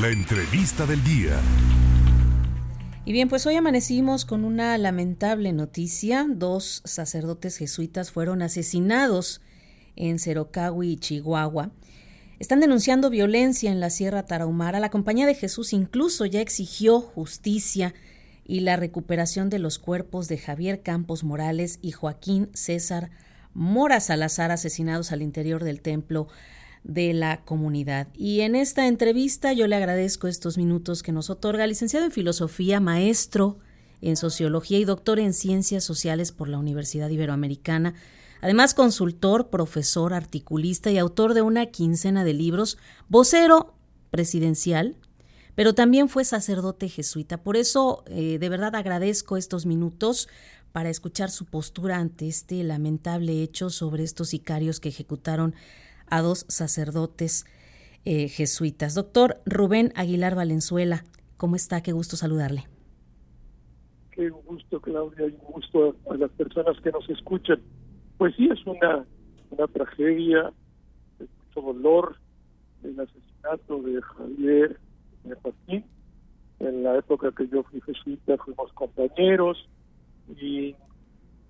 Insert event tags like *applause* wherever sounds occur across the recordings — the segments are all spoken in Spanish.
La entrevista del día. Y bien, pues hoy amanecimos con una lamentable noticia. Dos sacerdotes jesuitas fueron asesinados en Cerocahui, Chihuahua. Están denunciando violencia en la Sierra Tarahumara. La Compañía de Jesús incluso ya exigió justicia y la recuperación de los cuerpos de Javier Campos Morales y Joaquín César Mora Salazar asesinados al interior del templo de la comunidad. Y en esta entrevista yo le agradezco estos minutos que nos otorga, licenciado en filosofía, maestro en sociología y doctor en ciencias sociales por la Universidad Iberoamericana, además consultor, profesor, articulista y autor de una quincena de libros, vocero presidencial, pero también fue sacerdote jesuita. Por eso, eh, de verdad agradezco estos minutos para escuchar su postura ante este lamentable hecho sobre estos sicarios que ejecutaron a dos sacerdotes eh, jesuitas. Doctor Rubén Aguilar Valenzuela, ¿cómo está? Qué gusto saludarle. Qué gusto, Claudia, y gusto a, las personas que nos escuchan. Pues sí, es una, una tragedia, es mucho dolor el asesinato de Javier de Joaquín. En la época que yo fui jesuita fuimos compañeros y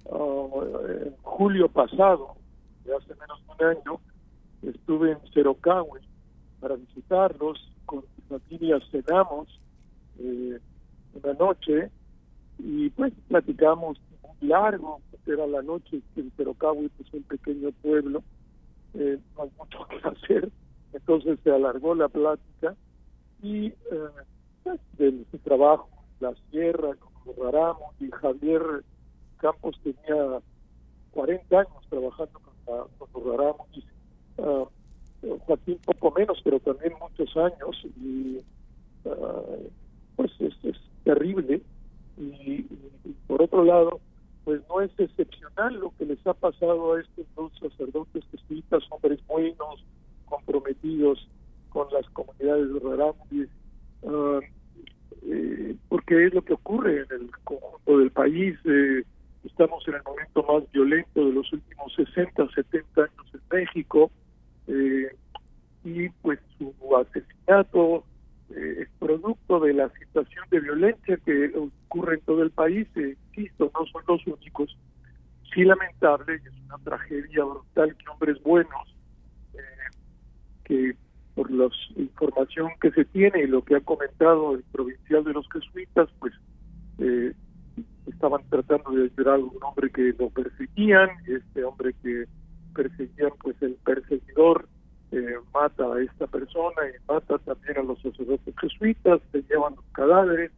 uh, en julio pasado, de hace menos de un año, estuve en Cerocahui para visitarlos, con mi familia cenamos eh, una noche y pues platicamos largo, era la noche en Cerocahui, pues un pequeño pueblo, eh, no hay mucho que *laughs* hacer, entonces se alargó la plática y eh, pues, del trabajo, la sierra, como Raramo y Javier Campos tenía 40 años trabajando con, con los Raramos y uh, Joaquín poco menos, pero también muchos años y ah, pues es, terrible y, por otro lado pues no es excepcional lo que les ha pasado a estos dos sacerdotes jesuitas, hombres buenos, comprometidos con las comunidades de uh, eh, porque es lo que ocurre en el conjunto del país. Eh, estamos en el momento más violento de los últimos 60, 70 años en México. Eh, y pues su asesinato eh, es producto de la situación de violencia que ocurre en todo el país, eh, insisto, no son los únicos. Sí lamentable, es una tragedia brutal que hombres buenos, que por la información que se tiene y lo que ha comentado el provincial de los jesuitas, pues estaban tratando de ayudar a un hombre que lo perseguían, este hombre que perseguían pues el perseguidor eh, mata a esta persona y mata también a los sacerdotes jesuitas, se llevan los cadáveres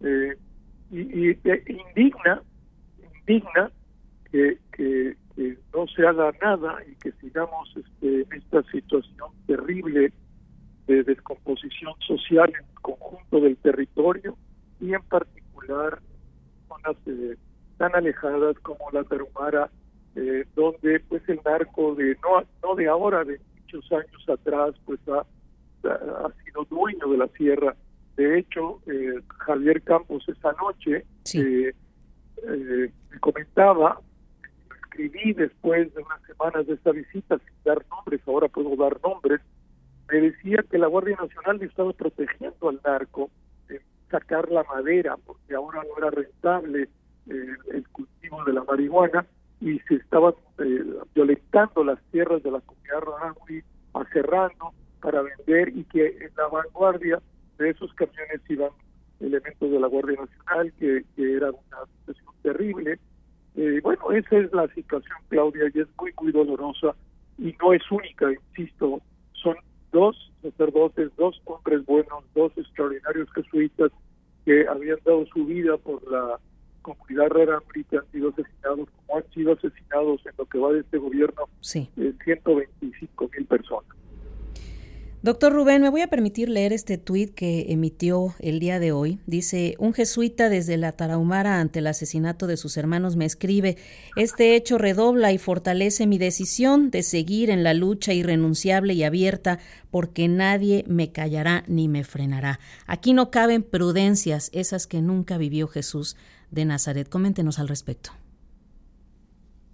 eh, y, indigna, indigna que, que, no se haga nada y que sigamos este, en esta situación terrible de descomposición social en el conjunto del territorio y en particular zonas eh, tan alejadas como la Tarumara eh, donde pues el narco de no no de ahora de muchos años atrás pues ha, ha sido dueño de la sierra. De hecho eh, Javier Campos esa noche eh, eh, me comentaba escribí después de unas semanas de esta visita sin dar nombres ahora puedo dar nombres me decía que la Guardia Nacional estaba protegiendo al narco sacar la madera porque ahora no era rentable el cultivo de la marihuana y se estaban eh, violentando las tierras de la comunidad Rarámuri, acerrando para vender y que en la vanguardia de esos camiones iban elementos de la Guardia Nacional, que, era una situación terrible. Eh, bueno, esa es la situación, Claudia, y es muy, muy dolorosa y no es única, insisto, son dos sacerdotes, dos hombres buenos, dos extraordinarios jesuitas que habían dado su vida por la que han sido asesinados, como han sido asesinados en lo que va de este gobierno, sí. 125 eh, mil personas. Doctor Rubén, me voy a permitir leer este tuit que emitió el día de hoy. Dice, un jesuita desde la Tarahumara ante el asesinato de sus hermanos me escribe, este hecho redobla y fortalece mi decisión de seguir en la lucha irrenunciable y abierta porque nadie me callará ni me frenará. Aquí no caben prudencias, esas que nunca vivió Jesús de Nazaret. Coméntenos al respecto.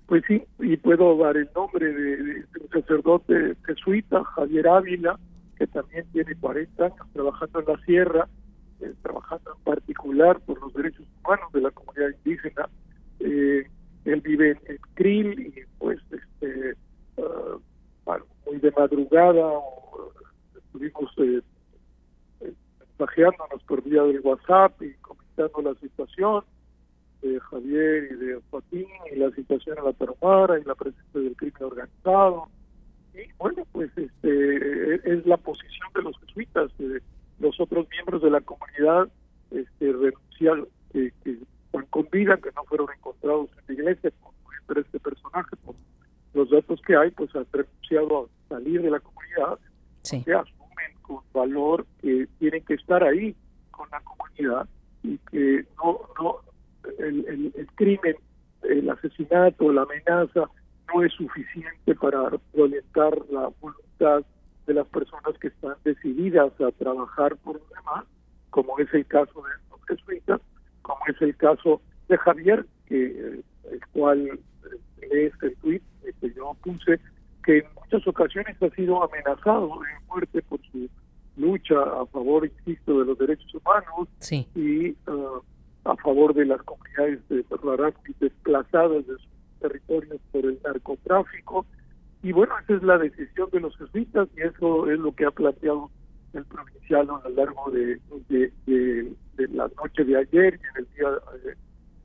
Pues sí, y puedo dar el nombre de, un sacerdote jesuita, Javier Ávila, que también tiene 40 años trabajando en la sierra, eh, trabajando en particular por los derechos humanos de la comunidad indígena. Eh, él vive en, Krill y pues este uh, muy de madrugada estuvimos eh, mensajeándonos por vía del WhatsApp y comentando la situación de Javier y de Joaquín y la situación en la Tarahumara y la presencia del crimen organizado. Y bueno, pues este es la posición de los jesuitas, de los otros miembros de la comunidad este, renunciaron, que, que con vida, que no fueron encontrados en la iglesia, como este personaje, por los datos que hay, pues han renunciado a salir de la comunidad, que asumen con valor que tienen que estar ahí con la comunidad y que no, no el, el, crimen, el asesinato, la amenaza no es suficiente para violentar la voluntad de las personas que están decididas a trabajar por los demás, como es el caso de estos jesuitas, como es el caso de Javier, que el cual eh, lees el tweet que yo puse, que en muchas ocasiones ha sido amenazado de muerte por su lucha a favor, insisto, de los derechos humanos y uh, a favor de las comunidades de desplazadas de sus territorios por el narcotráfico. Y bueno, esa es la decisión de los jesuitas y eso es lo que ha planteado el provincial a lo largo de, de, la noche de ayer y en el día eh,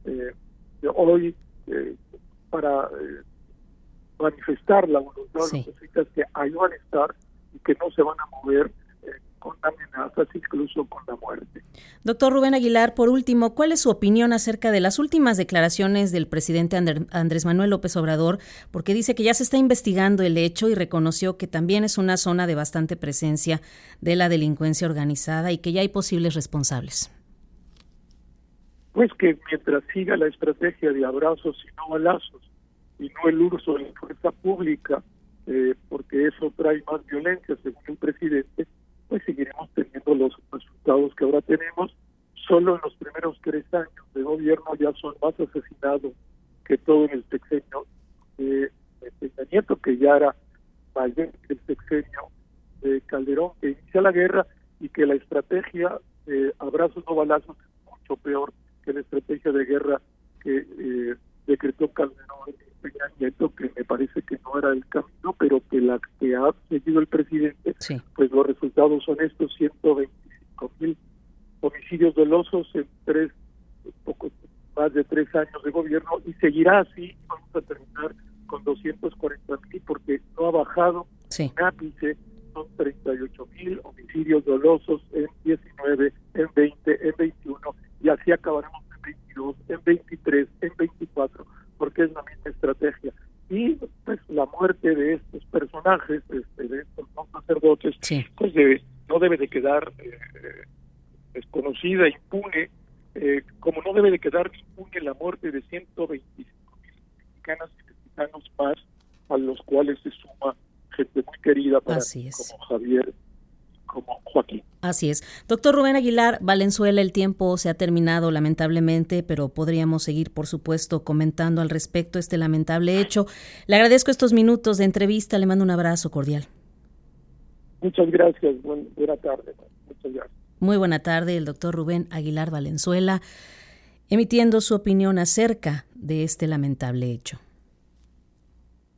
eh, de hoy eh, para manifestar la voluntad de los jesuitas que ahí van a estar y que no se van a mover con amenazas, incluso con la muerte. Doctor Rubén Aguilar, por último, ¿cuál es su opinión acerca de las últimas declaraciones del presidente Andrés Manuel López Obrador? Porque dice que ya se está investigando el hecho y reconoció que también es una zona de bastante presencia de la delincuencia organizada y que ya hay posibles responsables. Pues que mientras siga la estrategia de abrazos y no balazos y no el uso de la fuerza pública, eh, porque eso trae más violencia, según el presidente, pues los resultados que ahora tenemos. Solo en los primeros tres años de gobierno ya son más asesinados que todo en el sexenio de, Peña Nieto, que ya era mayor que el sexenio de Calderón, que inicia la guerra y que la estrategia de abrazos no balazos es mucho peor que la estrategia de guerra que eh, decretó Calderón Peña Nieto, que me parece que no era el camino, pero que la que ha seguido el presidente, pues los resultados son estos 125 mil homicidios dolosos en tres, poco más de tres años de gobierno y seguirá así, vamos a terminar con 240 mil porque no ha bajado sí. ápice, son 38 mil homicidios dolosos en 19, en 20, en 21 y así acabaremos en 22, en 23, en 24 porque es la misma estrategia. Y pues la muerte de estos personajes, este, de estos no sacerdotes, pues no debe de quedar eh, desconocida, impune, eh, como no debe de quedar impune la muerte de 125 mil mexicanas y mexicanos más, a los cuales se suma gente muy querida para como Javier como Joaquín. Así es. Doctor Rubén Aguilar, Valenzuela, el tiempo se ha terminado lamentablemente, pero podríamos seguir, por supuesto, comentando al respecto este lamentable hecho. Le agradezco estos minutos de entrevista, le mando un abrazo cordial. Muchas gracias, buena tarde. Muchas gracias. Muy buena tarde, el doctor Rubén Aguilar Valenzuela, emitiendo su opinión acerca de este lamentable hecho.